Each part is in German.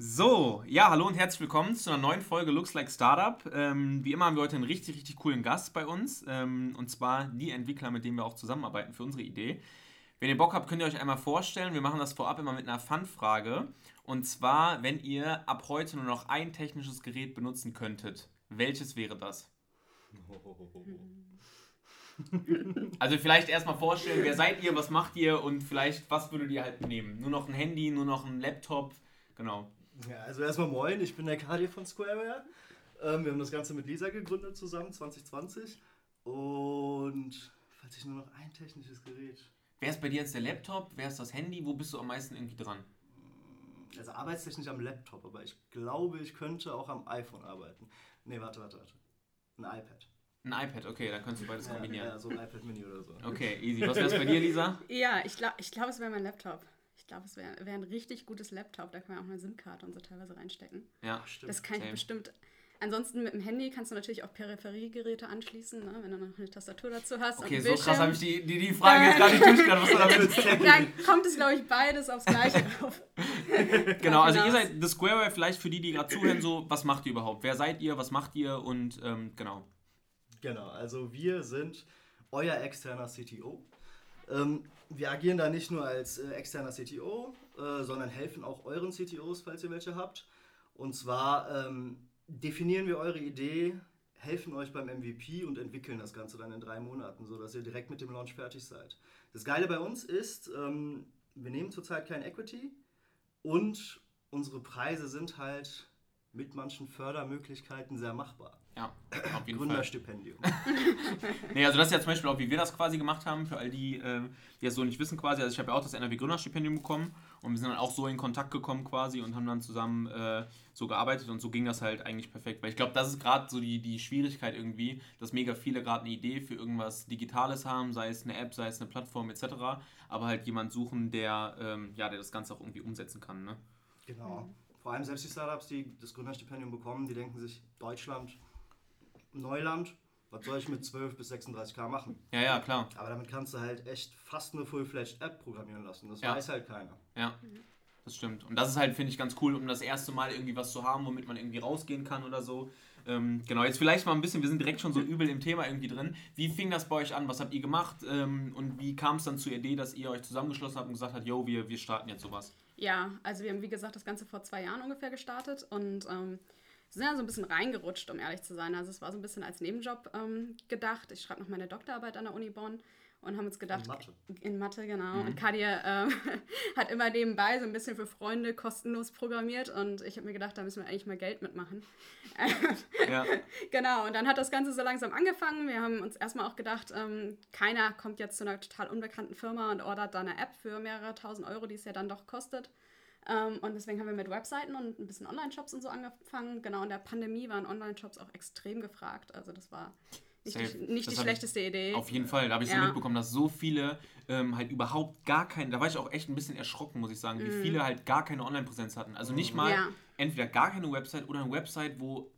So, ja, hallo und herzlich willkommen zu einer neuen Folge Looks Like Startup. Ähm, wie immer haben wir heute einen richtig, richtig coolen Gast bei uns. Ähm, und zwar die Entwickler, mit denen wir auch zusammenarbeiten für unsere Idee. Wenn ihr Bock habt, könnt ihr euch einmal vorstellen. Wir machen das vorab immer mit einer Fun-Frage. Und zwar, wenn ihr ab heute nur noch ein technisches Gerät benutzen könntet, welches wäre das? Also vielleicht erstmal vorstellen, wer seid ihr, was macht ihr und vielleicht was würdet ihr halt nehmen? Nur noch ein Handy, nur noch ein Laptop, genau. Ja, also erstmal moin, ich bin der Kadi von Squareware. Ähm, wir haben das Ganze mit Lisa gegründet zusammen, 2020. Und falls ich nur noch ein technisches Gerät. Wer ist bei dir jetzt der Laptop? Wer ist das Handy? Wo bist du am meisten irgendwie dran? Also arbeitstechnisch am Laptop, aber ich glaube, ich könnte auch am iPhone arbeiten. Nee, warte, warte, warte. Ein iPad. Ein iPad, okay, dann kannst du beides kombinieren. Ja, so ein iPad Mini oder so. Okay, easy. Was wäre es bei dir, Lisa? Ja, ich glaube, ich glaub, es wäre mein Laptop. Ich glaube, es wäre wär ein richtig gutes Laptop. Da kann man auch eine SIM-Karte und so teilweise reinstecken. Ja, Stimmt. Das kann ich Same. bestimmt. Ansonsten mit dem Handy kannst du natürlich auch Peripheriegeräte anschließen, ne, wenn du noch eine Tastatur dazu hast. Okay, und so krass habe ich die, die, die Frage jetzt gar nicht durchgegangen, was du damit willst. Dann kommt es, glaube ich, beides aufs Gleiche drauf. Genau, also ihr hinaus. seid The Squareware, vielleicht für die, die gerade zuhören, so, was macht ihr überhaupt? Wer seid ihr, was macht ihr und ähm, genau. Genau, also wir sind euer externer CTO. Ähm, wir agieren da nicht nur als äh, externer CTO, äh, sondern helfen auch euren CTOs, falls ihr welche habt. Und zwar ähm, definieren wir eure Idee, helfen euch beim MVP und entwickeln das Ganze dann in drei Monaten, sodass ihr direkt mit dem Launch fertig seid. Das Geile bei uns ist, ähm, wir nehmen zurzeit kein Equity und unsere Preise sind halt mit manchen Fördermöglichkeiten sehr machbar. Ja, auf jeden. Gründerstipendium. Nee, also das ist ja zum Beispiel auch, wie wir das quasi gemacht haben, für all die, ähm, die das so nicht wissen quasi. Also ich habe ja auch das NRW Gründerstipendium bekommen und wir sind dann auch so in Kontakt gekommen quasi und haben dann zusammen äh, so gearbeitet und so ging das halt eigentlich perfekt. Weil ich glaube, das ist gerade so die, die Schwierigkeit irgendwie, dass mega viele gerade eine Idee für irgendwas Digitales haben, sei es eine App, sei es eine Plattform etc., aber halt jemand suchen, der, ähm, ja, der das Ganze auch irgendwie umsetzen kann, ne? Genau. Vor allem selbst die Startups, die das Gründerstipendium bekommen, die denken sich, Deutschland, Neuland, was soll ich mit 12 bis 36k machen? Ja, ja, klar. Aber damit kannst du halt echt fast eine Full-Fledged App programmieren lassen. Das Ja. weiß halt keiner. Ja, das stimmt. Und das ist halt, finde ich, ganz cool, um das erste Mal irgendwie was zu haben, womit man irgendwie rausgehen kann oder so. Ähm, genau, jetzt vielleicht mal ein bisschen, wir sind direkt schon so übel im Thema irgendwie drin. Wie fing das bei euch an? Was habt ihr gemacht? Ähm, und wie kam es dann zur Idee, dass ihr euch zusammengeschlossen habt und gesagt habt, yo, wir, wir starten jetzt sowas? Ja, also wir haben, wie gesagt, das Ganze vor zwei Jahren ungefähr gestartet und ähm, sind ja so ein bisschen reingerutscht, um ehrlich zu sein. Also es war so ein bisschen als Nebenjob ähm, gedacht. Ich schreibe noch meine Doktorarbeit an der Uni Bonn und haben uns gedacht, In Mathe. in Mathe, genau. Und Kadir ähm, hat immer nebenbei so ein bisschen für Freunde kostenlos programmiert und ich habe mir gedacht, da müssen wir eigentlich mal Geld mitmachen. Ja, Genau, und dann hat das Ganze so langsam angefangen. Wir haben uns erstmal auch gedacht, ähm, keiner kommt jetzt zu einer total unbekannten Firma und ordert da eine App für mehrere tausend Euro, die es ja dann doch kostet. Ähm, und deswegen haben wir mit Webseiten und ein bisschen Online-Shops und so angefangen. Genau, in der Pandemie waren Online-Shops auch extrem gefragt. Also das war nicht, Safe. die, nicht die schlechteste Idee. auf jeden Fall. Da habe ich so Ja. mitbekommen, dass so viele ähm, halt überhaupt gar keinen, da war ich auch echt ein bisschen erschrocken, muss ich sagen, wie viele halt gar keine Online-Präsenz hatten. Also nicht mal Mhm. Ja. entweder gar keine Website oder eine Website, wo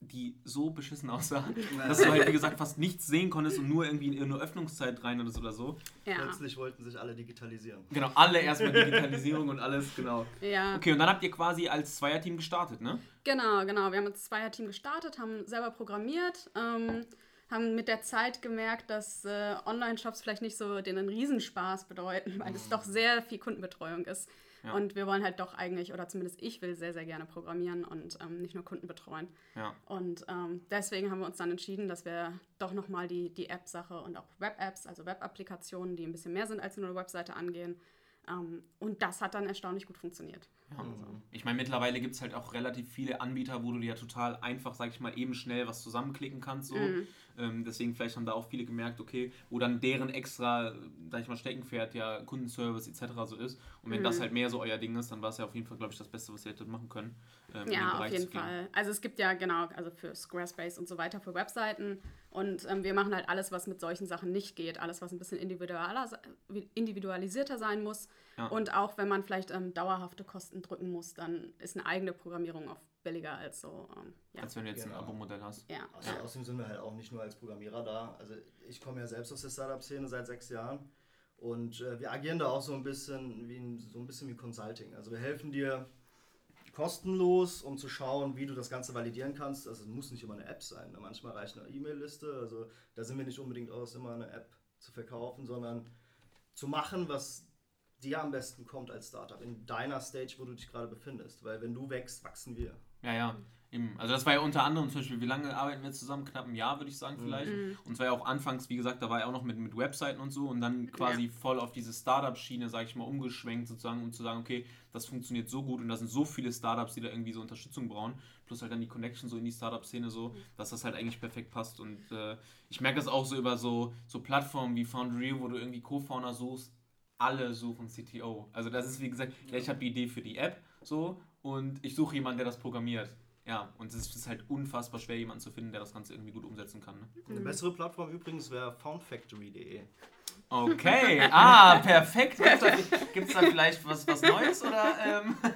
die so beschissen aussah, dass du halt, wie gesagt, fast nichts sehen konntest und nur irgendwie in eine Öffnungszeit rein oder so oder so. ja. Plötzlich wollten sich alle digitalisieren. Genau, alle erstmal Digitalisierung und alles, genau. ja. Okay, und dann habt ihr quasi als Zweierteam gestartet, ne? Genau, genau. Wir haben als Zweierteam gestartet, haben selber programmiert, ähm, haben mit der Zeit gemerkt, dass äh, Online-Shops vielleicht nicht so den einen Riesenspaß bedeuten, weil es doch sehr viel Kundenbetreuung ist. Ja. Und wir wollen halt doch eigentlich, oder zumindest ich will sehr, sehr gerne programmieren und ähm, nicht nur Kunden betreuen. Ja. Und ähm, deswegen haben wir uns dann entschieden, dass wir doch nochmal die, die App-Sache und auch Web-Apps, also Web-Applikationen, die ein bisschen mehr sind als nur eine Webseite angehen. Ähm, und das hat dann erstaunlich gut funktioniert. Ja. Ich meine, mittlerweile gibt es halt auch relativ viele Anbieter, wo du dir ja total einfach, sag ich mal, eben schnell was zusammenklicken kannst. So. Ähm, deswegen vielleicht haben da auch viele gemerkt, okay, wo dann deren extra, sag ich mal, Steckenpferd ja Kundenservice etc. so ist. Und wenn das halt mehr so euer Ding ist, dann war es ja auf jeden Fall, glaube ich, das Beste, was ihr hättet machen können. ähm, Ja, auf jeden. Fall. Also es gibt ja genau, also für Squarespace und so weiter, für Webseiten. Und ähm, wir machen halt alles, was mit solchen Sachen nicht geht. Alles, was ein bisschen individualer, individualisierter sein muss. Ja. Und auch wenn man vielleicht ähm, dauerhafte Kosten drücken muss, dann ist eine eigene Programmierung oft billiger als so. Ähm, ja. Als wenn du jetzt ein Genau. Abo-Modell hast. ja. Außer, Außerdem sind wir halt auch nicht nur als Programmierer da. Also ich komme ja selbst aus der Startup-Szene seit sechs Jahren und äh, wir agieren da auch so ein bisschen wie ein, so ein bisschen wie Consulting. Also wir helfen dir kostenlos, um zu schauen, wie du das Ganze validieren kannst. Also es muss nicht immer eine App sein. Ne? Manchmal reicht eine E-Mail-Liste. Also da sind wir nicht unbedingt aus, immer eine App zu verkaufen, sondern zu machen, was dir am besten kommt als Startup in deiner Stage, wo du dich gerade befindest. Weil wenn du wächst, wachsen wir. Ja, ja. Eben. Also das war ja unter anderem zum Beispiel, wie lange arbeiten wir zusammen? Knapp ein Jahr, würde ich sagen, vielleicht. Mhm. Und zwar ja auch anfangs, wie gesagt, da war ja auch noch mit, mit Webseiten und so und dann quasi Ja. voll auf diese Startup-Schiene, sage ich mal, umgeschwenkt sozusagen, um zu sagen, okay, das funktioniert so gut und da sind so viele Startups, die da irgendwie so Unterstützung brauchen, plus halt dann die Connection so in die Startup-Szene so, dass das halt eigentlich perfekt passt und äh, ich merke das auch so über so, so Plattformen wie Foundry, wo du irgendwie Co-Founder suchst, alle suchen CTO. Also das ist wie gesagt, ja, ich habe die Idee für die App so und ich suche jemanden, der das programmiert. Ja, und es ist halt unfassbar schwer, jemanden zu finden, der das Ganze irgendwie gut umsetzen kann. Ne? Eine bessere Plattform übrigens wäre foundfactory.de. Okay, ah, perfekt. Gibt es da, gibt's da vielleicht was, was Neues? Oder, ähm?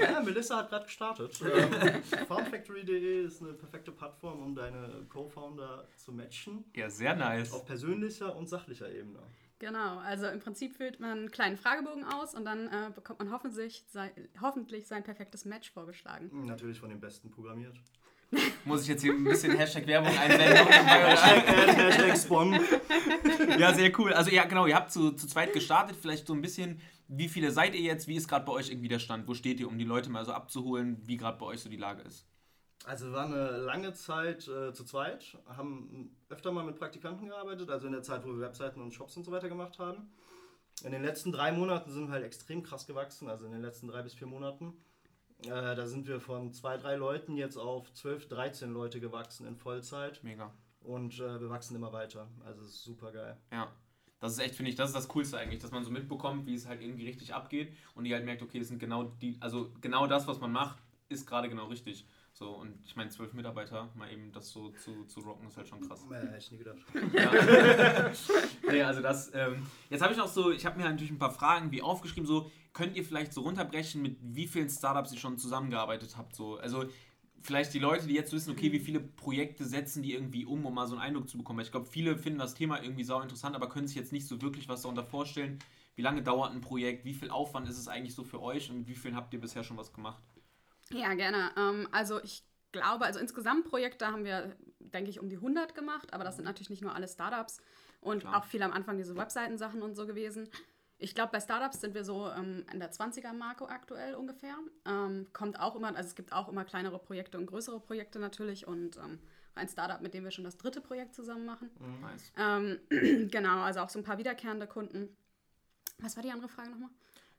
Ja, Melissa hat gerade gestartet. ähm, foundfactory.de ist eine perfekte Plattform, um deine Co-Founder zu matchen. Ja, sehr nice. Auf persönlicher und sachlicher Ebene. Genau, also im Prinzip füllt man einen kleinen Fragebogen aus und dann äh, bekommt man hoffentlich, sei, hoffentlich sein perfektes Match vorgeschlagen. Natürlich von den Besten programmiert. Muss ich jetzt hier ein bisschen Hashtag Werbung einblenden? Hashtag, Hashtag Spawn. ja, sehr cool. Also ja, genau, ihr habt zu, zu zweit gestartet. Vielleicht so ein bisschen, wie viele seid ihr jetzt? Wie ist gerade bei euch irgendwie der Stand? Wo steht ihr, um die Leute mal so abzuholen, wie gerade bei euch so die Lage ist? Also wir waren eine lange Zeit äh, zu zweit, haben öfter mal mit Praktikanten gearbeitet, also in der Zeit, wo wir Webseiten und Shops und so weiter gemacht haben. In den letzten drei Monaten sind wir halt extrem krass gewachsen, also in den letzten drei bis vier Monaten. Äh, da sind wir von zwei, drei Leuten jetzt auf 12, 13 Leute gewachsen in Vollzeit Mega. und äh, wir wachsen immer weiter. Also es ist super geil. Ja. Das ist echt, finde ich, das ist das Coolste eigentlich, dass man so mitbekommt, wie es halt irgendwie richtig abgeht und die halt merkt, okay, das sind genau die, also genau das, was man macht, ist gerade genau richtig. So, und ich meine, zwölf Mitarbeiter, mal eben das so zu, zu rocken, ist halt schon krass. Äh, hätte ich nie gedacht. Ja. nee, also das, ähm, jetzt habe ich noch so, ich habe mir natürlich ein paar Fragen wie aufgeschrieben, so, könnt ihr vielleicht so runterbrechen, mit wie vielen Startups ihr schon zusammengearbeitet habt, so, also vielleicht die Leute, die jetzt wissen, okay, wie viele Projekte setzen die irgendwie um, um mal so einen Eindruck zu bekommen. Weil Ich glaube, viele finden das Thema irgendwie sau interessant, aber können sich jetzt nicht so wirklich was darunter vorstellen. Wie lange dauert ein Projekt? Wie viel Aufwand ist es eigentlich so für euch und mit wie vielen habt ihr bisher schon was gemacht? Ja, gerne. Ähm, also ich glaube, also insgesamt Projekte haben wir, denke ich, um die 100 gemacht, aber das sind natürlich nicht nur alle Startups und Klar. auch viel am Anfang diese Webseitensachen und so gewesen. Ich glaube, bei Startups sind wir so ähm, in der 20er-Marke aktuell ungefähr. Ähm, kommt auch immer, also es gibt auch immer kleinere Projekte und größere Projekte natürlich und ähm, ein Startup, mit dem wir schon das dritte Projekt zusammen machen. Nice. Ähm, genau, also auch so ein paar wiederkehrende Kunden. Was war die andere Frage nochmal?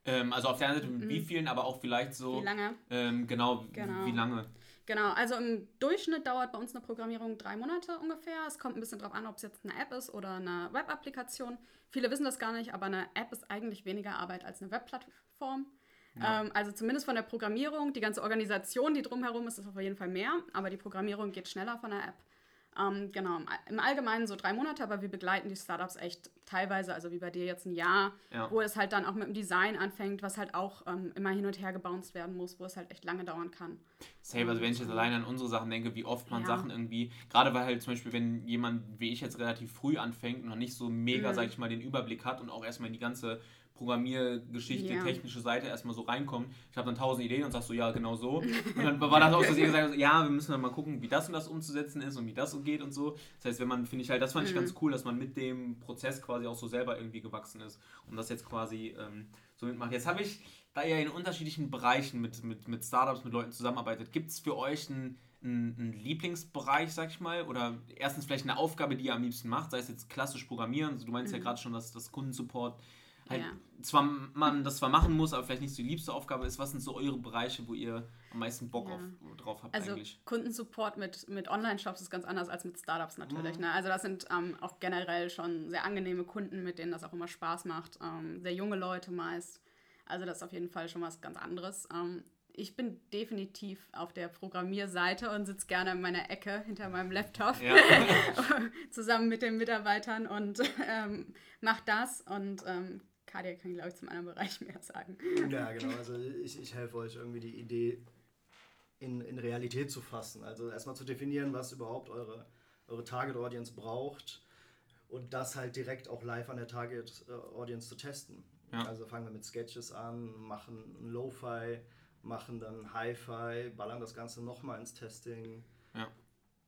Ähm, also auf der einen Seite mit wie vielen, aber auch vielleicht so, Wie lange? Ähm, genau, wie- Genau. wie lange? Genau, also im Durchschnitt dauert bei uns eine Programmierung drei Monate ungefähr. Es kommt ein bisschen drauf an, ob es jetzt eine App ist oder eine Web-Applikation. Viele wissen das gar nicht, aber eine App ist eigentlich weniger Arbeit als eine Webplattform. Ja. Ähm, also zumindest von der Programmierung, die ganze Organisation, die drumherum ist, ist auf jeden Fall mehr, aber die Programmierung geht schneller von der App. Ähm, genau, im All- im Allgemeinen so drei Monate, aber wir begleiten die Startups echt teilweise, also wie bei dir jetzt ein Jahr, Ja. wo es halt dann auch mit dem Design anfängt, was halt auch ähm, immer hin und her gebounced werden muss, wo es halt echt lange dauern kann. Safe, also wenn ich jetzt alleine an unsere Sachen denke, wie oft man Ja. Sachen irgendwie, gerade weil halt zum Beispiel, wenn jemand wie ich jetzt relativ früh anfängt und noch nicht so mega, Mhm. sag ich mal, den Überblick hat und auch erstmal in die ganze Programmiergeschichte, Ja. technische Seite erstmal so reinkommt. Ich habe dann tausend Ideen und sagst so, ja, genau so. Und dann war das auch so, dass ihr gesagt habt, ja, wir müssen dann mal gucken, wie das und das umzusetzen ist und wie das so geht und so. Das heißt, wenn man, finde ich halt, das fand ich Mhm. ganz cool, dass man mit dem Prozess quasi auch so selber irgendwie gewachsen ist und das jetzt quasi ähm, so mitmacht. Jetzt habe ich, da ihr in unterschiedlichen Bereichen mit, mit, mit Startups, mit Leuten zusammenarbeitet, gibt es für euch einen, einen Lieblingsbereich, sag ich mal? Oder erstens vielleicht eine Aufgabe, die ihr am liebsten macht, sei es jetzt klassisch Programmieren. Also du meinst ja gerade schon, dass das Kundensupport halt Ja. zwar man das zwar machen muss, aber vielleicht nicht so die liebste Aufgabe ist. Was sind so eure Bereiche, wo ihr am meisten Bock Ja. auf, drauf habt Also eigentlich? Kundensupport mit, mit Online-Shops ist ganz anders als mit Startups natürlich. Mhm. Ne? Also das sind ähm, auch generell schon sehr angenehme Kunden, mit denen das auch immer Spaß macht. Ähm, sehr junge Leute meist. Also das ist auf jeden Fall schon was ganz anderes. Ähm, ich bin definitiv auf der Programmierseite und sitze gerne in meiner Ecke hinter meinem Laptop Ja. zusammen mit den Mitarbeitern und ähm, mache das. Und ähm, Kadia kann, glaube ich, zum anderen Bereich mehr sagen. Ja, genau. Also ich, ich helfe euch irgendwie die Idee in, in Realität zu fassen. Also erstmal zu definieren, was überhaupt eure, eure Target Audience braucht und das halt direkt auch live an der Target Audience zu testen. Ja. Also fangen wir mit Sketches an, machen ein Lo-Fi, machen dann Hi-Fi, ballern das Ganze nochmal ins Testing. Ja.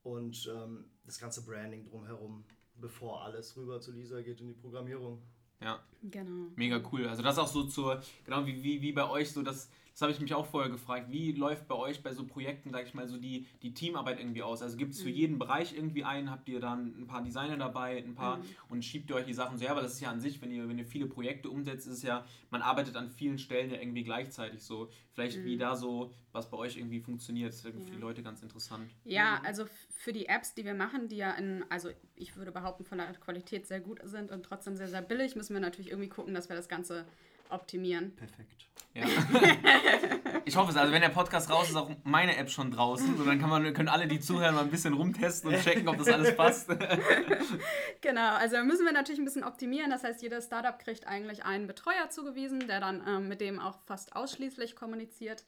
Und ähm, das ganze Branding drumherum, bevor alles rüber zu Lisa geht in die Programmierung. Ja, Genau. mega cool. Also das auch so zur, genau wie, wie, wie bei euch so, das, das habe ich mich auch vorher gefragt, wie läuft bei euch bei so Projekten, sag ich mal, so die, die Teamarbeit irgendwie aus? Also gibt es für jeden Bereich irgendwie einen, habt ihr dann ein paar Designer dabei, ein paar und schiebt ihr euch die Sachen so her, aber das ist ja an sich, wenn ihr, wenn ihr viele Projekte umsetzt, ist es ja, man arbeitet an vielen Stellen ja irgendwie gleichzeitig so. Vielleicht wie da so, was bei euch irgendwie funktioniert, ist irgendwie für die Leute ganz interessant. Ja, also f- für die Apps, die wir machen, die ja in, also ich würde behaupten, von der Qualität sehr gut sind und trotzdem sehr, sehr billig, müssen wir natürlich irgendwie gucken, dass wir das Ganze optimieren. Perfekt. Ja. ich hoffe es. Also wenn der Podcast raus ist, ist auch meine App schon draußen. So, dann kann man, können alle, die zuhören, mal ein bisschen rumtesten und checken, ob das alles passt. Genau, also da müssen wir natürlich ein bisschen optimieren. Das heißt, jedes Startup kriegt eigentlich einen Betreuer zugewiesen, der dann ähm, mit dem auch fast ausschließlich kommuniziert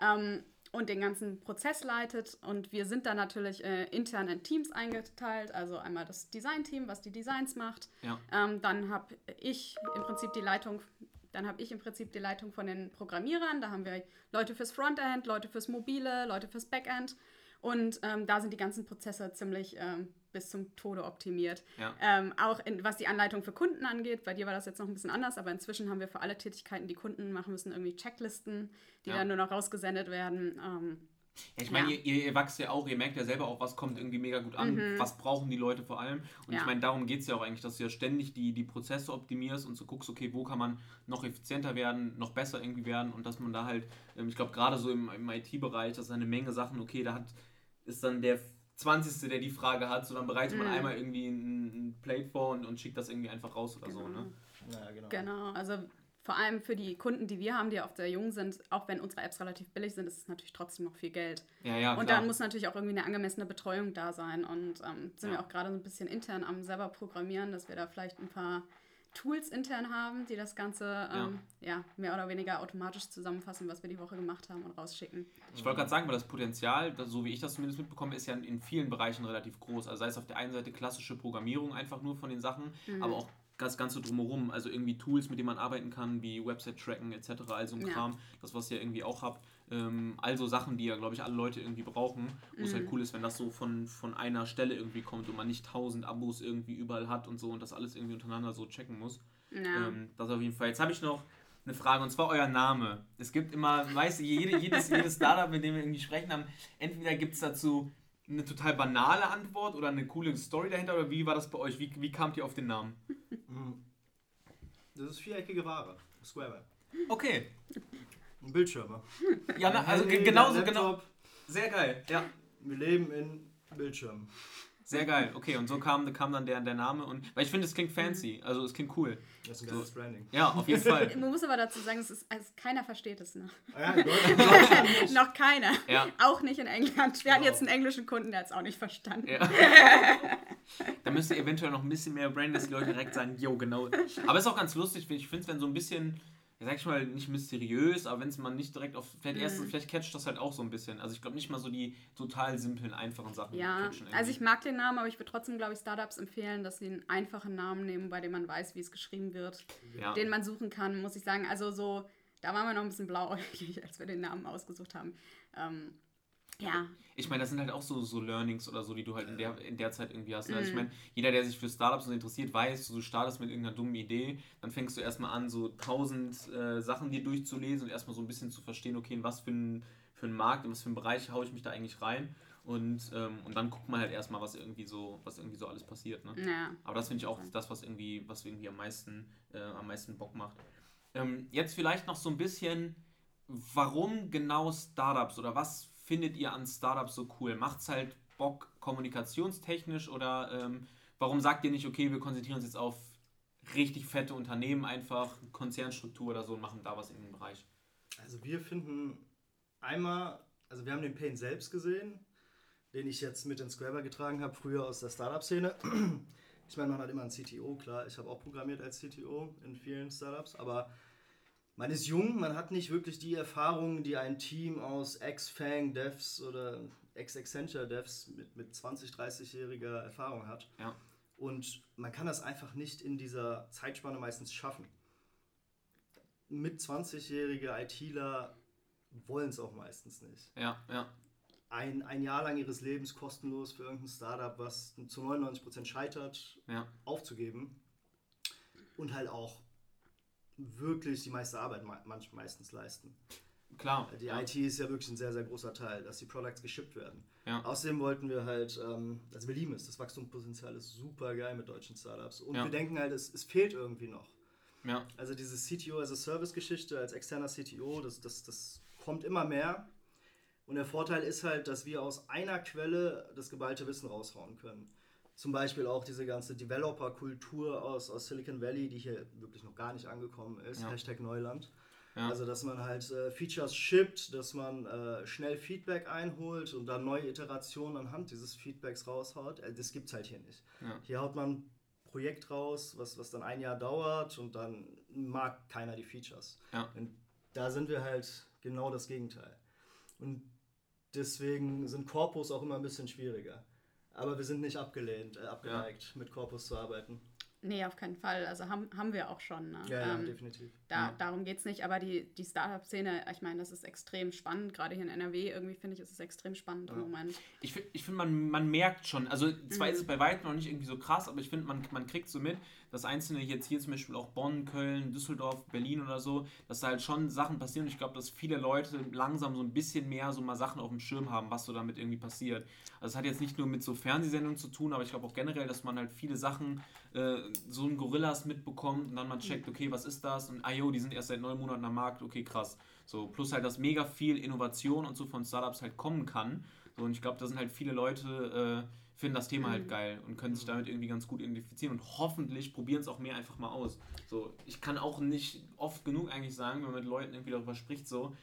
ähm, und den ganzen Prozess leitet. Und wir sind dann natürlich äh, intern in Teams eingeteilt. Also einmal das Design-Team, was die Designs macht. Ja. Ähm, dann habe ich im Prinzip die Leitung. Dann habe ich im Prinzip die Leitung von den Programmierern. Da haben wir Leute fürs Frontend, Leute fürs Mobile, Leute fürs Backend. Und ähm, da sind die ganzen Prozesse ziemlich ähm, bis zum Tode optimiert. Ja. Ähm, auch in, was die Anleitung für Kunden angeht. Bei dir war das jetzt noch ein bisschen anders, aber inzwischen haben wir für alle Tätigkeiten, die Kunden machen müssen, irgendwie Checklisten, die Ja. dann nur noch rausgesendet werden. Ja, ich meine, Ja. ihr, ihr, wachst ja auch, ihr merkt ja selber auch, was kommt irgendwie mega gut an, was brauchen die Leute vor allem. Und ich Ja. meine, darum geht es ja auch eigentlich, dass du ja ständig die, die Prozesse optimierst und so guckst, okay, wo kann man noch effizienter werden, noch besser irgendwie werden und dass man da halt, ähm, ich glaube, gerade so im, im IT-Bereich, das ist eine Menge Sachen, okay, da hat, ist dann der 20. der die Frage hat, so dann bereitet man einmal irgendwie ein, ein Plate vor und, und schickt das irgendwie einfach raus oder so, ne? Ja, genau. Genau, also vor allem für die Kunden, die wir haben, die auch sehr jung sind, auch wenn unsere Apps relativ billig sind, ist es natürlich trotzdem noch viel Geld. Ja, ja, und klar. dann muss natürlich auch irgendwie eine angemessene Betreuung da sein. Und ähm, sind Ja. wir auch gerade so ein bisschen intern am selber programmieren, dass wir da vielleicht ein paar Tools intern haben, die das Ganze ähm, ja. mehr oder weniger automatisch zusammenfassen, was wir die Woche gemacht haben und rausschicken. Ich wollte gerade sagen, weil das Potenzial, so wie ich das zumindest mitbekomme, ist ja in, in vielen Bereichen relativ groß. Also sei es auf der einen Seite klassische Programmierung einfach nur von den Sachen, Mhm. aber auch das Ganze drumherum. Also irgendwie Tools, mit denen man arbeiten kann, wie Website-Tracken etc. Also ein Ja. Kram, das was ihr irgendwie auch habt. Ähm, also Sachen, die ja, glaube ich, alle Leute irgendwie brauchen. Wo es halt Mhm. cool ist, wenn das so von, von einer Stelle irgendwie kommt und man nicht tausend Abos irgendwie überall hat und so und das alles irgendwie untereinander so checken muss. Ja. Ähm, das auf jeden Fall. Jetzt habe ich noch eine Frage und zwar euer Name. Es gibt immer, weißt du, jede, jedes, jedes Startup, mit dem wir irgendwie sprechen haben, entweder gibt es dazu eine total banale Antwort oder eine coole Story dahinter oder wie war das bei euch? Wie, wie kamt ihr auf den Namen? Mhm. Das ist viereckige Ware. Square. Okay. Ein Bildschirme. Ja, na, also Handy, ge- genauso, Laptop. genau. Sehr geil. Ja. Wir leben in Bildschirmen. Sehr geil. Okay, und so kam, kam dann der, der Name und weil ich finde, es klingt fancy, also es klingt cool. Das ist ein geiles Branding. Ja, auf jeden Fall. Man muss aber dazu sagen, es ist, also keiner versteht es noch. Ah ja, in Deutschland, noch keiner. Ja. Auch nicht in England. Wir hatten Wow. jetzt einen englischen Kunden, der hat es auch nicht verstanden. Ja. da müsst ihr eventuell noch ein bisschen mehr branden, dass die Leute direkt sagen, jo, genau. Aber es ist auch ganz lustig, ich finde es, wenn so ein bisschen, ja, sag ich mal, nicht mysteriös, aber wenn es mal nicht direkt auf, vielleicht Mhm. erst, vielleicht catcht das halt auch so ein bisschen. Also ich glaube nicht mal so die total simplen, einfachen Sachen Ja, catchen irgendwie. also ich mag den Namen, aber ich würde trotzdem, glaube ich, Startups empfehlen, dass sie einen einfachen Namen nehmen, bei dem man weiß, wie es geschrieben wird, ja. den man suchen kann, muss ich sagen. Also so, da waren wir noch ein bisschen blauäugig, als wir den Namen ausgesucht haben. Ähm, ja, Ich meine, das sind halt auch so, so Learnings oder so, die du halt in der, in der Zeit irgendwie hast. ne? Also ich Mhm. meine, jeder, der sich für Startups so interessiert, weiß, du startest mit irgendeiner dummen Idee, dann fängst du erstmal an, so tausend äh, Sachen dir durchzulesen und erstmal so ein bisschen zu verstehen, okay, in was für ein, für einen Markt, in was für einen Bereich haue ich mich da eigentlich rein. Und, ähm, und dann guckt man halt erstmal, was irgendwie so, was irgendwie so alles passiert. Ne? ja. Aber das finde ich auch das, was irgendwie, was irgendwie am meisten, äh, am meisten Bock macht. Ähm, jetzt vielleicht noch so ein bisschen, warum genau Startups oder was findet ihr an Startups so cool? Macht's halt Bock kommunikationstechnisch oder ähm, warum sagt ihr nicht, okay, wir konzentrieren uns jetzt auf richtig fette Unternehmen einfach, Konzernstruktur oder so und machen da was in dem Bereich? Also wir finden einmal, also wir haben den Pain selbst gesehen, den ich jetzt mit ins Square getragen habe, früher aus der Startup-Szene. Ich meine, man hat immer einen CTO, klar, ich habe auch programmiert als CTO in vielen Startups, aber man ist jung, man hat nicht wirklich die Erfahrung, die ein Team aus Ex-Fang-Devs oder Ex-Accenture-Devs mit, mit 20, 30-jähriger Erfahrung hat. Ja. Und man kann das einfach nicht in dieser Zeitspanne meistens schaffen. Mit 20-jährige ITler wollen es auch meistens nicht. Ja, ja. Ein, ein Jahr lang ihres Lebens kostenlos für irgendein Startup, was zu 99% scheitert, Ja. aufzugeben und halt auch wirklich die meiste Arbeit me manch, meistens leisten. Klar. Die ja. IT ist ja wirklich ein sehr, sehr großer Teil, dass die Products geschippt werden. Ja. Außerdem wollten wir halt, ähm, also wir lieben es, das Wachstumspotenzial ist super geil mit deutschen Startups. Und Ja. wir denken halt, es, es fehlt irgendwie noch. Ja. Also diese CTO as a Service-Geschichte als externer CTO, das, das, das kommt immer mehr. Und der Vorteil ist halt, dass wir aus einer Quelle das geballte Wissen raushauen können. Zum Beispiel auch diese ganze Developer-Kultur aus, aus Silicon Valley, die hier wirklich noch gar nicht angekommen ist. Ja. Hashtag Neuland. Ja. Also, dass man halt äh, Features shippt, dass man äh, schnell Feedback einholt und dann neue Iterationen anhand dieses Feedbacks raushaut. Äh, das gibt's halt hier nicht. Ja. Hier haut man ein Projekt raus, was, was dann ein Jahr dauert und dann mag keiner die Features. Und da sind wir halt genau das Gegenteil. Und deswegen sind Corpus auch immer ein bisschen schwieriger. Aber wir sind nicht abgelehnt, äh, abgeneigt, mit Corpus zu arbeiten. Nee, auf keinen Fall. Also haben, haben wir auch schon. Ne? Ja, ja, Ähm, definitiv. Da, Ja. Darum geht es nicht, aber die, die Startup-Szene, ich meine, das ist extrem spannend. Gerade hier in NRW irgendwie finde ich, ist es extrem spannend im Ja. Moment. Ich finde, ich find, man, man merkt schon, also zwar Mhm. ist es bei weitem noch nicht irgendwie so krass, aber ich finde, man, man kriegt so mit, dass einzelne jetzt hier zum Beispiel auch Bonn, Köln, Düsseldorf, Berlin oder so, dass da halt schon Sachen passieren und ich glaube, dass viele Leute langsam so ein bisschen mehr so mal Sachen auf dem Schirm haben, was so damit irgendwie passiert. Also es hat jetzt nicht nur mit so Fernsehsendungen zu tun, aber ich glaube auch generell, dass man halt viele Sachen, äh, so ein Gorillas mitbekommt und dann man checkt, okay, was ist das? Und ah jo, die sind erst seit neun Monaten am Markt, okay, krass. So, plus halt, dass mega viel Innovation und so von Startups halt kommen kann. So, und ich glaube, da sind halt viele Leute, äh, finden das Thema halt Mhm. geil und können sich damit irgendwie ganz gut identifizieren und hoffentlich probieren es auch mehr einfach mal aus. So, ich kann auch nicht oft genug eigentlich sagen, wenn man mit Leuten irgendwie darüber spricht, so,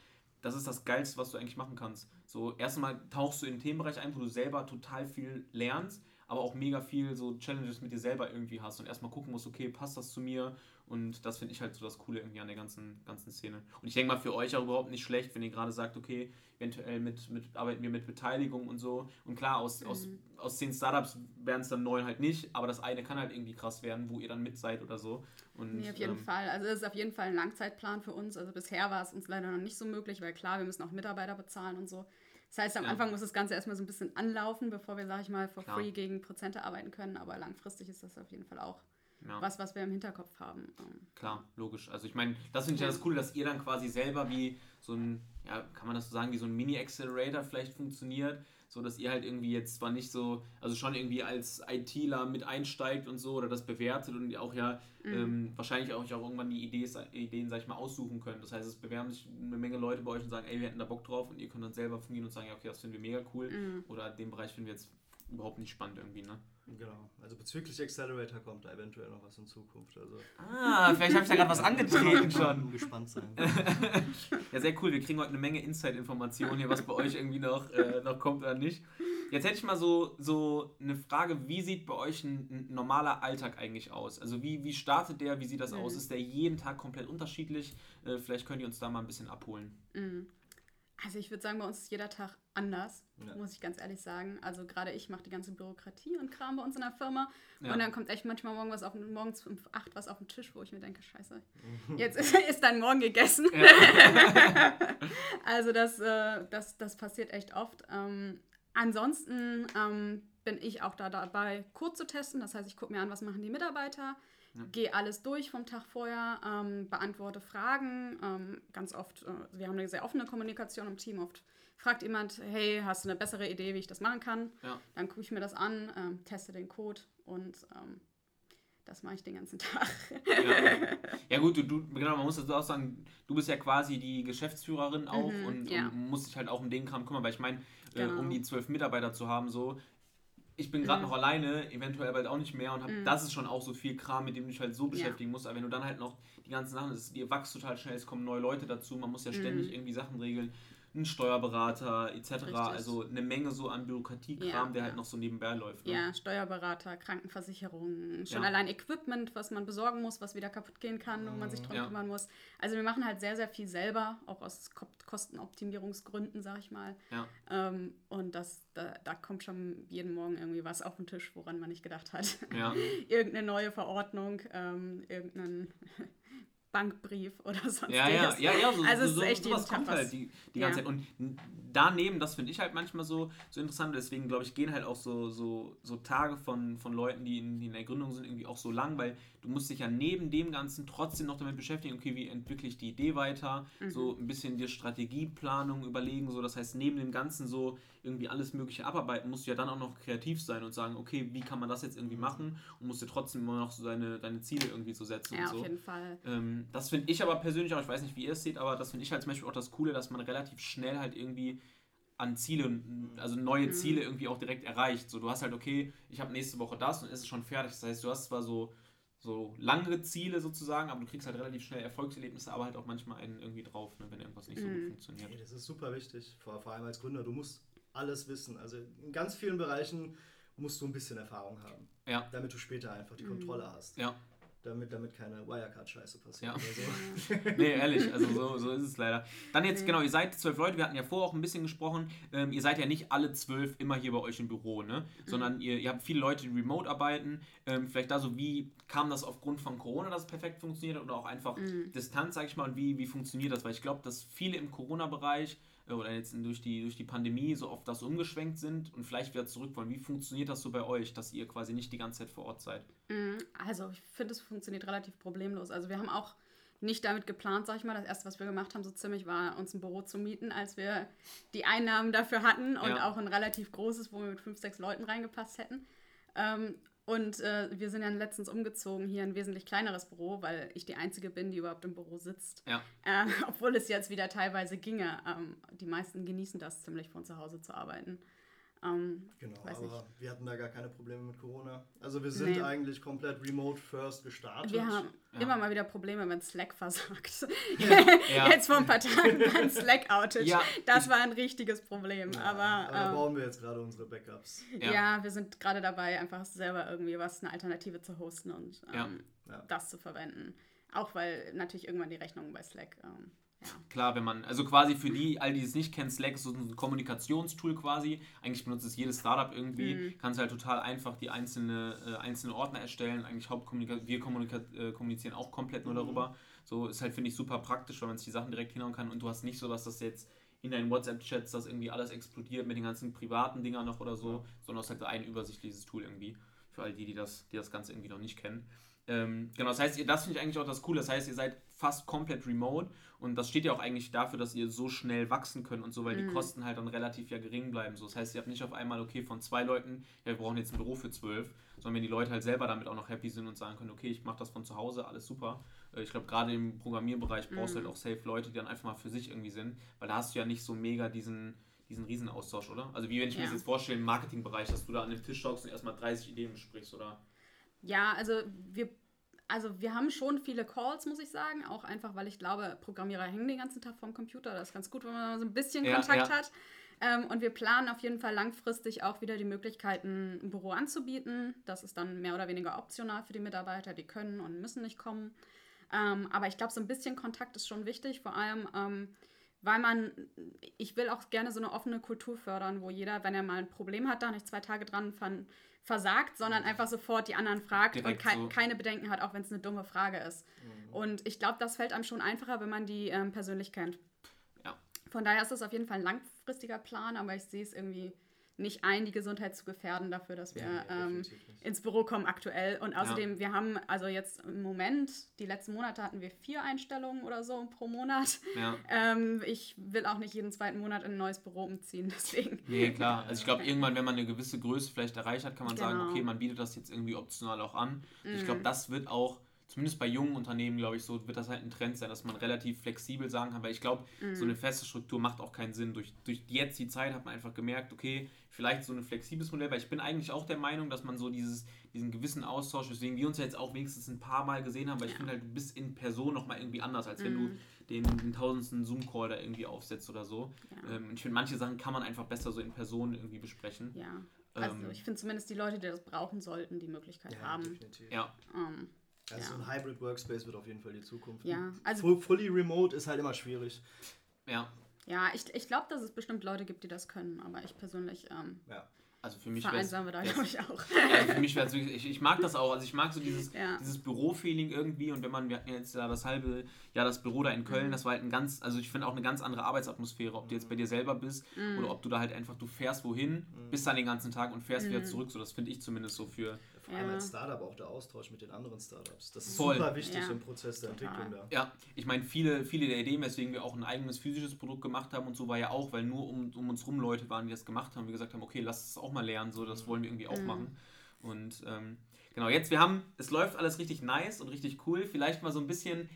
das ist das Geilste, was du eigentlich machen kannst. So, erstmal tauchst du in den Themenbereich ein, wo du selber total viel lernst, aber auch mega viel so Challenges mit dir selber irgendwie hast und erstmal gucken musst, okay, passt das zu mir? Und das finde ich halt so das Coole irgendwie an der ganzen, ganzen Szene. Und ich denke mal, für euch auch überhaupt nicht schlecht, wenn ihr gerade sagt, okay, eventuell mit, mit, arbeiten wir mit Beteiligung und so. Und klar, aus, aus, Mhm. aus zehn Startups werden es dann neun halt nicht, aber das eine kann halt irgendwie krass werden, wo ihr dann mit seid oder so. Und, Nee, auf jeden ähm, Fall. Also es ist auf jeden Fall ein Langzeitplan für uns. Also bisher war es uns leider noch nicht so möglich, weil klar, wir müssen auch Mitarbeiter bezahlen und so. Das heißt, am Ja. Anfang muss das Ganze erstmal so ein bisschen anlaufen, bevor wir, sag ich mal, for Klar. free gegen Prozente arbeiten können. Aber langfristig ist das auf jeden Fall auch Ja. was, was wir im Hinterkopf haben. Klar, logisch. Also ich meine, das finde ich ja das Coole, dass ihr dann quasi selber wie so ein, ja, kann man das so sagen, wie so ein Mini-Accelerator vielleicht funktioniert, so dass ihr halt irgendwie jetzt zwar nicht so, also schon irgendwie als ITler mit einsteigt und so oder das bewertet und auch ja Mhm. ähm, wahrscheinlich auch, auch irgendwann die Ideen, Ideen, sag ich mal, aussuchen könnt. Das heißt, es bewerben sich eine Menge Leute bei euch und sagen, ey, wir hätten da Bock drauf und ihr könnt dann selber fungieren und sagen, ja, okay, das finden wir mega cool Mhm. oder den Bereich finden wir jetzt überhaupt nicht spannend irgendwie, ne? Genau. Also bezüglich Accelerator kommt da eventuell noch was in Zukunft. Also Ah, vielleicht habe ich da gerade was angetreten schon. schon gespannt sein. Ja, sehr cool. Wir kriegen heute eine Menge Inside-Informationen hier, was bei euch irgendwie noch, äh, noch kommt oder nicht. Jetzt hätte ich mal so, so eine Frage, wie sieht bei euch ein, ein normaler Alltag eigentlich aus? Also wie, wie startet der, wie sieht das Mhm. aus? Ist der jeden Tag komplett unterschiedlich? Äh, vielleicht könnt ihr uns da mal ein bisschen abholen. Mhm. Also ich würde sagen, bei uns ist jeder Tag anders, Ja. muss ich ganz ehrlich sagen. Also gerade ich mache die ganze Bürokratie und Kram bei uns in der Firma. Ja. Und dann kommt echt manchmal morgen was auf, morgens um 8 was auf den Tisch, wo ich mir denke, scheiße, jetzt ist, ist dein Morgen gegessen. also das, äh, das, das passiert echt oft. Ähm, ansonsten ähm, bin ich auch da dabei, Code zu testen. Das heißt, ich gucke mir an, was machen die Mitarbeiter, Ja. gehe alles durch vom Tag vorher, ähm, beantworte Fragen. Ähm, ganz oft, äh, wir haben eine sehr offene Kommunikation im Team. Oft fragt jemand, hey, hast du eine bessere Idee, wie ich das machen kann? Ja. Dann gucke ich mir das an, ähm, teste den Code und ähm, das mache ich den ganzen Tag. Ja, ja gut, du, du, genau, man muss dazu auch sagen, du bist ja quasi die Geschäftsführerin auch Mhm, und, ja. und musst dich halt auch um den Kram kümmern, weil ich meine, äh, Genau. um die zwölf Mitarbeiter zu haben, so, ich bin gerade Mhm. noch alleine, eventuell bald auch nicht mehr und hab, Mhm. das ist schon auch so viel Kram, mit dem du dich halt so beschäftigen musst, aber wenn du dann halt noch die ganzen Sachen, das, ihr wächst total schnell, es kommen neue Leute dazu, man muss ja ständig Mhm. irgendwie Sachen regeln, ein Steuerberater etc., Richtig. also eine Menge so an Bürokratiekram, Ja, der halt ja. noch so nebenbei läuft. Ne? Ja, Steuerberater, Krankenversicherung, schon Ja. allein Equipment, was man besorgen muss, was wieder kaputt gehen kann, wo man sich drum kümmern muss. Also wir machen halt sehr, sehr viel selber, auch aus Ko- Kostenoptimierungsgründen, sag ich mal. Ähm, und das, da, da kommt schon jeden Morgen irgendwie was auf den Tisch, woran man nicht gedacht hat. Irgendeine neue Verordnung, ähm, irgendein Bankbrief oder sonst Ja, ja, ja, ja, so, also so, es ist echt sowas kommt halt die, die ganze Ja. Zeit. Und daneben, das finde ich halt manchmal so, so interessant, deswegen glaube ich, gehen halt auch so, so, so Tage von, von Leuten, die in, in der Gründung sind, irgendwie auch so lang, weil du musst dich ja neben dem Ganzen trotzdem noch damit beschäftigen, okay, wie entwickle ich die Idee weiter, Mhm. so ein bisschen dir Strategieplanung überlegen, so das heißt, neben dem Ganzen so irgendwie alles Mögliche abarbeiten, musst du ja dann auch noch kreativ sein und sagen, okay, wie kann man das jetzt irgendwie machen und musst dir trotzdem immer noch so deine, deine Ziele irgendwie so setzen Ja, und auf so. jeden Fall. Ähm, das finde ich aber persönlich auch, ich weiß nicht, wie ihr es seht, aber das finde ich halt zum Beispiel auch das Coole, dass man relativ schnell halt irgendwie an Ziele, also neue Mhm. Ziele irgendwie auch direkt erreicht. So, du hast halt, okay, ich habe nächste Woche das und es ist schon fertig. Das heißt, du hast zwar so, so lange Ziele sozusagen, aber du kriegst halt relativ schnell Erfolgserlebnisse, aber halt auch manchmal einen irgendwie drauf, ne, wenn irgendwas nicht so gut Mhm. funktioniert. Nee, das ist super wichtig, vor, vor allem als Gründer. Du musst alles wissen. Also in ganz vielen Bereichen musst du ein bisschen Erfahrung haben, Ja, damit du später einfach die Mhm. Kontrolle hast. ja. Damit, damit keine Wirecard-Scheiße passiert Ja. oder so. Nee, ehrlich, also so, so ist es leider. Dann jetzt, genau, ihr seid zwölf Leute, wir hatten ja vorher auch ein bisschen gesprochen, ähm, ihr seid ja nicht alle zwölf immer hier bei euch im Büro, ne? Sondern ihr, ihr habt viele Leute, die remote arbeiten. Ähm, vielleicht da so, wie kam das aufgrund von Corona, dass es perfekt funktioniert oder auch einfach Mhm. Distanz, sag ich mal, und wie, wie funktioniert das? Weil ich glaube, dass viele im Corona-Bereich oder jetzt durch die, durch die Pandemie so auf das umgeschwenkt sind und vielleicht wieder zurück wollen. Wie funktioniert das so bei euch, dass ihr quasi nicht die ganze Zeit vor Ort seid? Mhm, Also, ich finde, es funktioniert relativ problemlos. Also, wir haben auch nicht damit geplant, sag ich mal. Das erste, was wir gemacht haben, so ziemlich, war uns ein Büro zu mieten, als wir die Einnahmen dafür hatten und Ja. auch ein relativ großes, wo wir mit fünf, sechs Leuten reingepasst hätten. Und äh, wir sind dann letztens umgezogen hier in ein wesentlich kleineres Büro, weil ich die Einzige bin, die überhaupt im Büro sitzt. Ja. Äh, obwohl es jetzt wieder teilweise ginge. Ähm, die meisten genießen das ziemlich, von zu Hause zu arbeiten. Ähm, Genau, Weiß aber nicht. wir hatten da gar keine Probleme mit Corona. Also wir sind Nee. eigentlich komplett remote first gestartet. Wir haben Ja. immer mal wieder Probleme, wenn Slack versagt. Ja. Jetzt vor ein paar Tagen war ein Slack-Outage. Ja, das war ein richtiges Problem. Ja, aber aber da ähm, brauchen wir jetzt gerade unsere Backups. Ja. ja. wir sind gerade dabei, einfach selber irgendwie was, eine Alternative zu hosten und ähm, Ja. Ja. das zu verwenden. Auch weil natürlich irgendwann die Rechnungen bei Slack. Ja. Klar, wenn man, also quasi für die, all die es nicht kennen, Slack ist so ein Kommunikationstool quasi. Eigentlich benutzt es jedes Startup irgendwie. Mhm. Kannst halt total einfach die einzelne, äh, einzelne Ordner erstellen. Eigentlich Hauptkommunika wir kommunika äh, kommunizieren auch komplett nur Mhm. darüber. So ist halt, finde ich, super praktisch, weil man sich die Sachen direkt hinhauen kann und du hast nicht so, dass das jetzt in deinen WhatsApp-Chats, dass irgendwie alles explodiert mit den ganzen privaten Dingern noch oder so, sondern es ist halt ein übersichtliches Tool irgendwie. Für all die, die das, die das Ganze irgendwie noch nicht kennen. Ähm, genau, das heißt, ihr, das finde ich eigentlich auch das Coole. Das heißt, ihr seid fast komplett remote und das steht ja auch eigentlich dafür, dass ihr so schnell wachsen könnt und so, weil die Mhm. Kosten halt dann relativ ja gering bleiben. So, das heißt, ihr habt nicht auf einmal, okay, von zwei Leuten, ja, wir brauchen jetzt ein Büro für zwölf, sondern wenn die Leute halt selber damit auch noch happy sind und sagen können, okay, ich mache das von zu Hause, alles super. Äh, Ich glaube, gerade im Programmierbereich brauchst du Mhm. halt auch safe Leute, die dann einfach mal für sich irgendwie sind, weil da hast du ja nicht so mega diesen diesen Riesenaustausch, oder? Also wie wenn ich mir Ja. das jetzt vorstelle im Marketingbereich, dass du da an dem Tisch schaust und erstmal 30 Ideen besprichst, oder? Ja, also wir, also wir haben schon viele Calls, muss ich sagen. Auch einfach, weil ich glaube, Programmierer hängen den ganzen Tag vorm Computer. Das ist ganz gut, wenn man so ein bisschen Ja, Kontakt ja. hat. Ähm, und wir planen auf jeden Fall langfristig auch wieder die Möglichkeiten, ein Büro anzubieten. Das ist dann mehr oder weniger optional für die Mitarbeiter. Die können und müssen nicht kommen. Ähm, aber ich glaube, so ein bisschen Kontakt ist schon wichtig, vor allem, ähm, weil man, ich will auch gerne so eine offene Kultur fördern, wo jeder, wenn er mal ein Problem hat, da nicht zwei Tage dran von, versagt, sondern einfach sofort die anderen fragt Direkt und kei so. keine Bedenken hat, auch wenn es eine dumme Frage ist. Und ich glaube, das fällt einem schon einfacher, wenn man die ähm, persönlich kennt. Ja. Von daher ist das auf jeden Fall ein langfristiger Plan, aber ich sehe es irgendwie nicht ein, die Gesundheit zu gefährden dafür, dass wir Nee, ähm, definitiv nicht. ins Büro kommen aktuell. Und außerdem, wir haben also jetzt im Moment, die letzten Monate hatten wir vier Einstellungen oder so pro Monat. Ja. Ähm, ich will auch nicht jeden zweiten Monat in ein neues Büro umziehen, deswegen. Nee, klar. Also ich glaube, irgendwann, wenn man eine gewisse Größe vielleicht erreicht hat, kann man sagen, Genau. okay, man bietet das jetzt irgendwie optional auch an. Ich Mhm. glaube, das wird auch, zumindest bei jungen Unternehmen, glaube ich, so wird das halt ein Trend sein, dass man relativ flexibel sagen kann, weil ich glaube, Mhm. so eine feste Struktur macht auch keinen Sinn. Durch, durch jetzt die Zeit hat man einfach gemerkt, okay, vielleicht so ein flexibles Modell, weil ich bin eigentlich auch der Meinung, dass man so dieses, diesen gewissen Austausch, weswegen wir uns ja jetzt auch wenigstens ein paar Mal gesehen haben, weil ich finde halt, du bist in Person nochmal irgendwie anders, als wenn Mhm. du den, den tausendsten Zoom-Call da irgendwie aufsetzt oder so. Ja. Ähm, ich finde, manche Sachen kann man einfach besser so in Person irgendwie besprechen. Ja. Also Ähm, ich finde zumindest die Leute, die das brauchen sollten, die Möglichkeit Ja, haben. definitiv. Ja, Ähm, Also Ja. ein Hybrid Workspace wird auf jeden Fall die Zukunft. ja, also Full, fully remote ist halt immer schwierig. ja. ja, ich, ich glaube, dass es bestimmt Leute gibt, die das können, aber ich persönlich, ähm, Ja. also für mich vereinsamen wir da, glaube ich, auch. Ja, für mich wäre ich, ich mag das auch. Also ich mag so dieses, Ja. dieses Bürofeeling irgendwie und wenn man, wir hatten jetzt ja das halbe Jahr das Büro da in Köln, Mhm. das war halt ein ganz, also ich finde auch eine ganz andere Arbeitsatmosphäre, ob du jetzt bei dir selber bist Mhm. oder ob du da halt einfach, du fährst wohin, bist dann den ganzen Tag und fährst wieder zurück. So, das finde ich zumindest so für. Vor allem Ja. als Startup auch der Austausch mit den anderen Startups. Das ist Voll. super wichtig Ja. im Prozess der Total. Entwicklung da. Ja, ich meine, viele, viele der Ideen, weswegen wir auch ein eigenes physisches Produkt gemacht haben und so war ja auch, weil nur um, um uns rum Leute waren, die das gemacht haben, wir gesagt haben, okay, lass es auch mal lernen, so, das wollen wir irgendwie auch machen. Und ähm, genau, jetzt, wir haben, es läuft alles richtig nice und richtig cool. Vielleicht mal so ein bisschen,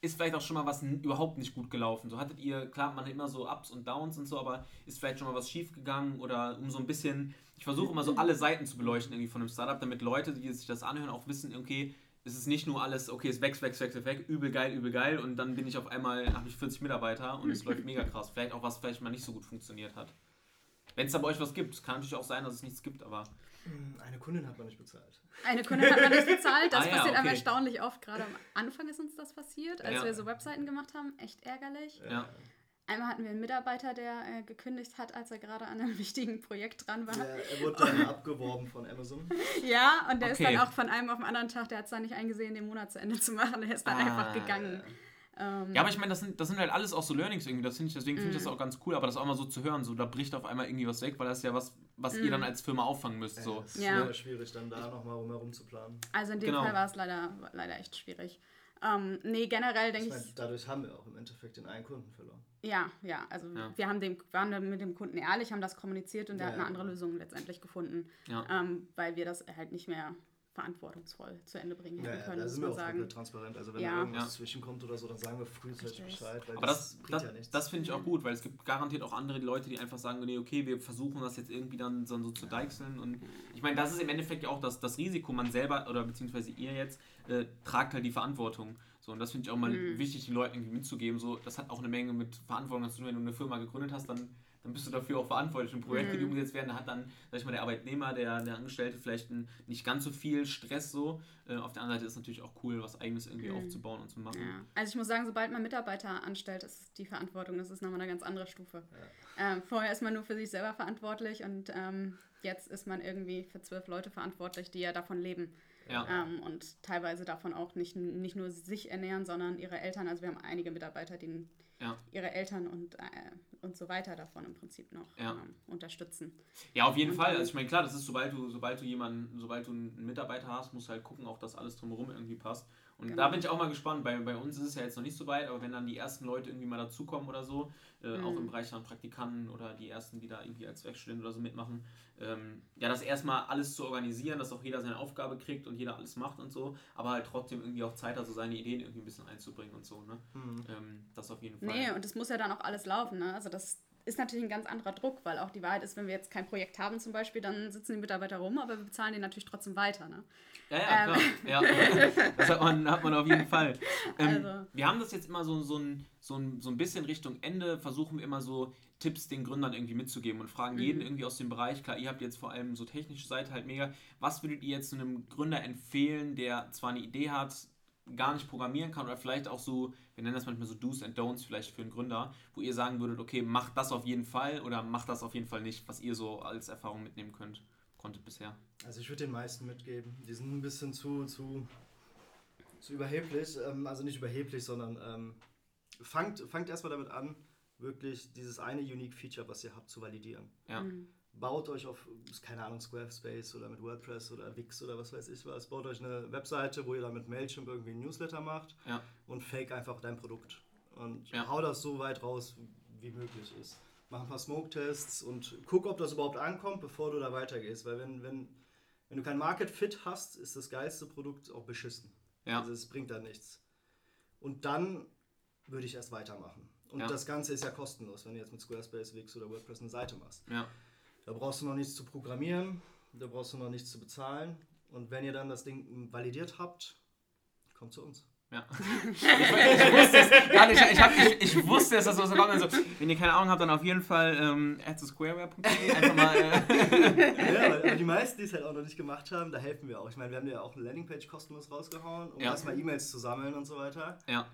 ist vielleicht auch schon mal was überhaupt nicht gut gelaufen. So hattet ihr, klar, man hat immer so Ups und Downs und so, aber ist vielleicht schon mal was schief gegangen oder um so ein bisschen, ich versuche immer so alle Seiten zu beleuchten irgendwie von einem Startup, damit Leute, die sich das anhören, auch wissen, okay, es ist nicht nur alles, okay, es wächst, wächst, wächst, weg, übel geil, übel geil und dann bin ich auf einmal, habe ich 40 Mitarbeiter und es läuft mega krass. Vielleicht auch was vielleicht mal nicht so gut funktioniert hat. Wenn es da bei euch was gibt, kann natürlich auch sein, dass es nichts gibt, aber Hm, Eine Kundin hat man nicht bezahlt. Eine Kundin hat man nicht bezahlt. Das Ah ja, passiert einem okay. erstaunlich oft. Gerade am Anfang ist uns das passiert, als Ja. wir so Webseiten gemacht haben. Echt ärgerlich. ja. Einmal hatten wir einen Mitarbeiter, der äh, gekündigt hat, als er gerade an einem wichtigen Projekt dran war. Ja, er wurde dann abgeworben von Amazon. Ja, und der Okay. ist dann auch von einem auf den anderen Tag, der hat es dann nicht eingesehen, den Monat zu Ende zu machen. Der ist dann Ah, einfach gegangen. Ähm, Ja, aber ich meine, das sind, das sind halt alles auch so Learnings irgendwie. Das find ich, deswegen finde ich Mhm. das auch ganz cool, aber das auch mal so zu hören, so da bricht auf einmal irgendwie was weg, weil das ist ja was, was ihr dann als Firma auffangen müsst. So. Es ist Ja. schwierig, dann da nochmal rumherum zu planen. also in dem Genau. Fall war es leider, leider echt schwierig. Ähm, nee, generell denke Ich ich, meine, dadurch haben wir auch im Endeffekt den einen Kunden verloren. Ja, ja, also Ja. wir haben dem, waren dann mit dem Kunden ehrlich, haben das kommuniziert und der Ja, hat eine ja, andere. Lösung letztendlich gefunden, Ja. ähm, weil wir das halt nicht mehr verantwortungsvoll zu Ende bringen Ja, hätten ja, können, da muss sind wir auch sagen. transparent. Also wenn Ja. da irgendwas Ja. zwischenkommt oder so, dann sagen wir frühzeitig. Bescheid, weil Aber das, bringt das, ja nichts. das finde ich auch gut, weil es gibt garantiert auch andere Leute, die einfach sagen, nee, okay, wir versuchen das jetzt irgendwie dann so, so zu deichseln. Und ich meine, das ist im Endeffekt ja auch das, das Risiko, man selber oder beziehungsweise ihr jetzt, äh, tragt halt die Verantwortung. So, und das finde ich auch mal Mhm. wichtig, den Leuten irgendwie mitzugeben. So, das hat auch eine Menge mit Verantwortung zu tun. Wenn du eine Firma gegründet hast, dann, dann bist du dafür auch verantwortlich. Und Projekte, die Mhm. umgesetzt werden, da hat dann, sag ich mal, der Arbeitnehmer, der, der Angestellte vielleicht ein, nicht ganz so viel Stress so. Äh, auf der anderen Seite ist es natürlich auch cool, was eigenes irgendwie Mhm. aufzubauen und zu machen. Ja. Also ich muss sagen, sobald man Mitarbeiter anstellt, ist die Verantwortung, das ist nochmal eine ganz andere Stufe. Ähm, vorher ist man nur für sich selber verantwortlich und ähm, jetzt ist man irgendwie für zwölf Leute verantwortlich, die ja davon leben. Ja. Ähm, und teilweise davon auch nicht, nicht nur sich ernähren, sondern ihre Eltern. Also wir haben einige Mitarbeiter, die Ja. ihre Eltern und, äh, und so weiter davon im Prinzip noch Ja. ähm, unterstützen. Ja, auf jeden Und Fall. Also ich meine, klar, das ist, sobald du, sobald du jemanden, sobald du einen Mitarbeiter hast, musst du halt gucken, auch dass alles drumherum irgendwie passt. Und Genau. da bin ich auch mal gespannt. Bei, bei uns ist es ja jetzt noch nicht so weit, aber wenn dann die ersten Leute irgendwie mal dazukommen oder so, äh, auch Mhm. im Bereich dann Praktikanten oder die ersten, die da irgendwie als Werkstudent oder so mitmachen, ähm, ja, das erstmal alles zu organisieren, dass auch jeder seine Aufgabe kriegt und jeder alles macht und so, aber halt trotzdem irgendwie auch Zeit hat, so seine Ideen irgendwie ein bisschen einzubringen und so, ne? Mhm. Ähm, das auf jeden Fall. Nee, und es muss ja dann auch alles laufen. Ne? Also das ist natürlich ein ganz anderer Druck, weil auch die Wahrheit ist, wenn wir jetzt kein Projekt haben zum Beispiel, dann sitzen die Mitarbeiter rum, aber wir bezahlen die natürlich trotzdem weiter. Ne? Ja, ja, Ähm. klar. Ja. Das hat man, hat man auf jeden Fall. Ähm, Also- Wir haben das jetzt immer so, so, ein, so, ein, so ein bisschen Richtung Ende, versuchen wir immer so Tipps den Gründern irgendwie mitzugeben und fragen jeden irgendwie aus dem Bereich. Klar, ihr habt jetzt vor allem so technische Seite halt mega. Was würdet ihr jetzt einem Gründer empfehlen, der zwar eine Idee hat, gar nicht programmieren kann oder vielleicht auch so, wir nennen das manchmal so Do's and Don'ts vielleicht für einen Gründer, wo ihr sagen würdet, okay, macht das auf jeden Fall oder macht das auf jeden Fall nicht, was ihr so als Erfahrung mitnehmen könnt, konntet bisher. Also ich würde den meisten mitgeben. Die sind ein bisschen zu, zu, zu überheblich. Ähm, also nicht überheblich, sondern ähm, fangt, fangt erstmal damit an, wirklich dieses eine Unique Feature, was ihr habt, zu validieren. Ja. Mhm. Baut euch auf, keine Ahnung, Squarespace oder mit WordPress oder Wix oder was weiß ich was, baut euch eine Webseite, wo ihr dann mit Mailchimp irgendwie ein Newsletter macht Ja. und fake einfach dein Produkt. Und Ja. hau das so weit raus, wie möglich ist. Mach ein paar Smoke-Tests und guck, ob das überhaupt ankommt, bevor du da weitergehst. Weil wenn, wenn, wenn du kein Market Fit hast, ist das geilste Produkt auch beschissen. Ja. Also es bringt da nichts. Und dann würde ich erst weitermachen. Und Ja. das Ganze ist ja kostenlos, wenn du jetzt mit Squarespace, Wix oder WordPress eine Seite machst. Ja. Da brauchst du noch nichts zu programmieren, da brauchst du noch nichts zu bezahlen. Und wenn ihr dann das Ding validiert habt, kommt zu uns. Ja. Ich, ich wusste es, ich, ich, hab, ich, ich wusste es, dass das so kommt. Also, wenn ihr keine Ahnung habt, dann auf jeden Fall ähm, squareware.de einfach mal. Äh, Ja, aber die meisten, die es halt auch noch nicht gemacht haben, da helfen wir auch. Ich meine, wir haben ja auch eine Landingpage kostenlos rausgehauen, um Ja. erstmal E-Mails zu sammeln und so weiter. ja,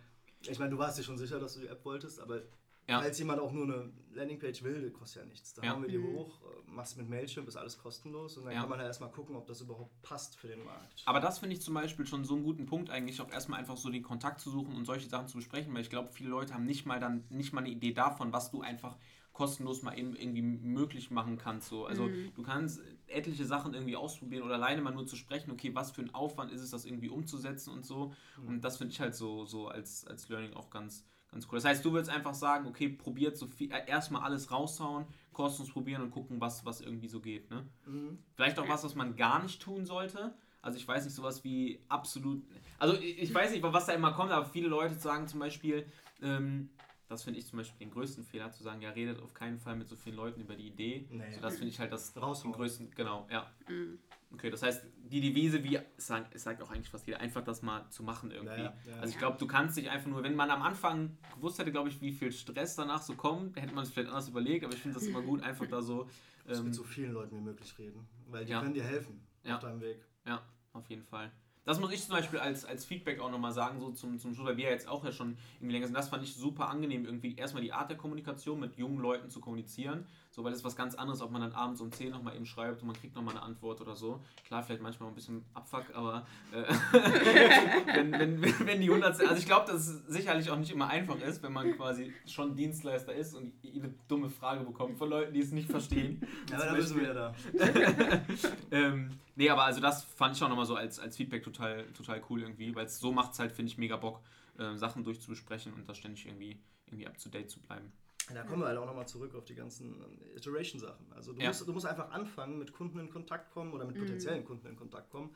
Ich meine, du warst dir schon sicher, dass du die App wolltest, aber Ja. Falls jemand auch nur eine Landingpage will, die kostet ja nichts. Da Ja. hauen wir die Mhm. hoch, äh, machst mit Mailchimp, ist alles kostenlos und dann Ja. kann man ja erstmal gucken, ob das überhaupt passt für den Markt. Aber das finde ich zum Beispiel schon so einen guten Punkt, eigentlich auch erstmal einfach so den Kontakt zu suchen und solche Sachen zu besprechen, weil ich glaube, viele Leute haben nicht mal dann nicht mal eine Idee davon, was du einfach kostenlos mal eben irgendwie möglich machen kannst. So. Also Mhm. du kannst etliche Sachen irgendwie ausprobieren oder alleine mal nur zu sprechen, okay, was für ein Aufwand ist es, das irgendwie umzusetzen und so. Und das finde ich halt so, so als, als Learning auch ganz, ganz cool. Das heißt, du würdest einfach sagen, okay, probiert so viel, äh, erstmal alles raushauen, kostenlos probieren und gucken, was, was irgendwie so geht. Ne? Mhm. Vielleicht auch was, was man gar nicht tun sollte. Also ich weiß nicht, sowas wie absolut. Also ich weiß nicht, was da immer kommt, aber viele Leute sagen zum Beispiel, ähm, das finde ich zum Beispiel den größten Fehler, zu sagen, ja, redet auf keinen Fall mit so vielen Leuten über die Idee. Nee. So, das finde ich halt das den Raushauen. größten, genau, ja. Mhm. Okay, das heißt, die Devise, wie es sagt, es sagt auch eigentlich fast jeder, einfach das mal zu machen irgendwie. Ja, ja, ja. Also ich glaube, du kannst dich einfach nur, wenn man am Anfang gewusst hätte, glaube ich, wie viel Stress danach so kommt, hätte man es vielleicht anders überlegt, aber ich finde das immer gut, einfach da so. Ähm, mit so vielen Leuten wie möglich reden, weil die können dir helfen auf deinem Weg. Ja, auf jeden Fall. Das muss ich zum Beispiel als, als Feedback auch nochmal sagen, so zum, zum Schluss, weil wir jetzt auch ja schon irgendwie länger sind. Das fand ich super angenehm, irgendwie erstmal die Art der Kommunikation mit jungen Leuten zu kommunizieren. So, weil das ist was ganz anderes, ob man dann abends um 10 nochmal eben schreibt und man kriegt nochmal eine Antwort oder so. Klar, vielleicht manchmal ein bisschen Abfuck, aber äh, wenn, wenn, wenn, die 100. Also ich glaube, dass es sicherlich auch nicht immer einfach ist, wenn man quasi schon Dienstleister ist und jede dumme Frage bekommt von Leuten, die es nicht verstehen. Ja, aber da müssen wir Beispiel- ja da. ähm, nee, aber also das fand ich auch nochmal so als, als Feedback total, total cool irgendwie, weil es so macht es halt, finde ich, mega Bock, äh, Sachen durchzubesprechen und da ständig irgendwie, irgendwie up to date zu bleiben. Da kommen wir halt auch nochmal zurück auf die ganzen Iteration-Sachen. Also du, Ja. musst, du musst einfach anfangen, mit Kunden in Kontakt kommen oder mit Mhm. potenziellen Kunden in Kontakt kommen,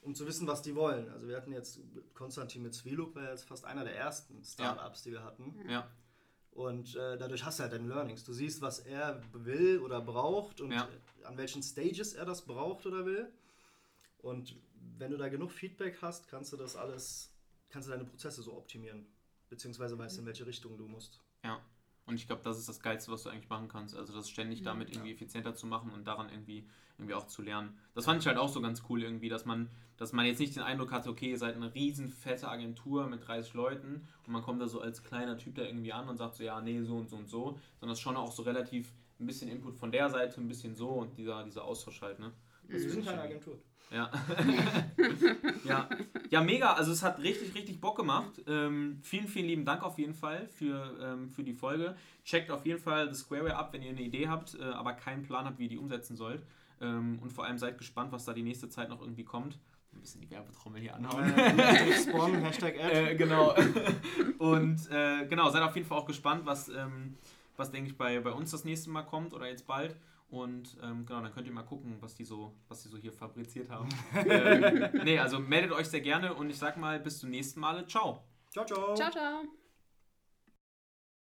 um zu wissen, was die wollen. Also wir hatten jetzt Konstantin mit Zwieluk, war jetzt fast einer der ersten Startups, die wir hatten. Ja, Und äh, dadurch hast du halt deine Learnings. Du siehst, was er will oder braucht und Ja. an welchen Stages er das braucht oder will. Und wenn du da genug Feedback hast, kannst du das alles, kannst du deine Prozesse so optimieren. Beziehungsweise weißt, in welche Richtung du musst. ja. Und ich glaube, das ist das Geilste, was du eigentlich machen kannst. Also das ständig damit irgendwie effizienter zu machen und daran irgendwie, irgendwie auch zu lernen. Das fand ich halt auch so ganz cool irgendwie, dass man, dass man jetzt nicht den Eindruck hatte, okay, ihr seid eine riesen fette Agentur mit 30 Leuten und man kommt da so als kleiner Typ da irgendwie an und sagt so, ja, nee, so und so und so, sondern es ist schon auch so relativ ein bisschen Input von der Seite, ein bisschen so und dieser, dieser Austausch halt, ne? Also wir sind Mhm. keine Agentur. Ja. ja. Ja, mega. Also es hat richtig, richtig Bock gemacht. Ähm, vielen, vielen lieben Dank auf jeden Fall für, ähm, für die Folge. Checkt auf jeden Fall das Squareware ab, wenn ihr eine Idee habt, äh, aber keinen Plan habt, wie ihr die umsetzen sollt. Ähm, und vor allem seid gespannt, was da die nächste Zeit noch irgendwie kommt. Ein bisschen die Werbetrommel hier anhauen. Hashtag Spawn, Hashtag Ad. äh, genau. Und äh, genau, seid auf jeden Fall auch gespannt, was, ähm, was denke ich, bei, bei uns das nächste Mal kommt oder jetzt bald. Und ähm, genau, dann könnt ihr mal gucken, was die so, was die so hier fabriziert haben. ähm, nee, also meldet euch sehr gerne und ich sag mal bis zum nächsten Mal. Ciao. Ciao, ciao. Ciao, ciao.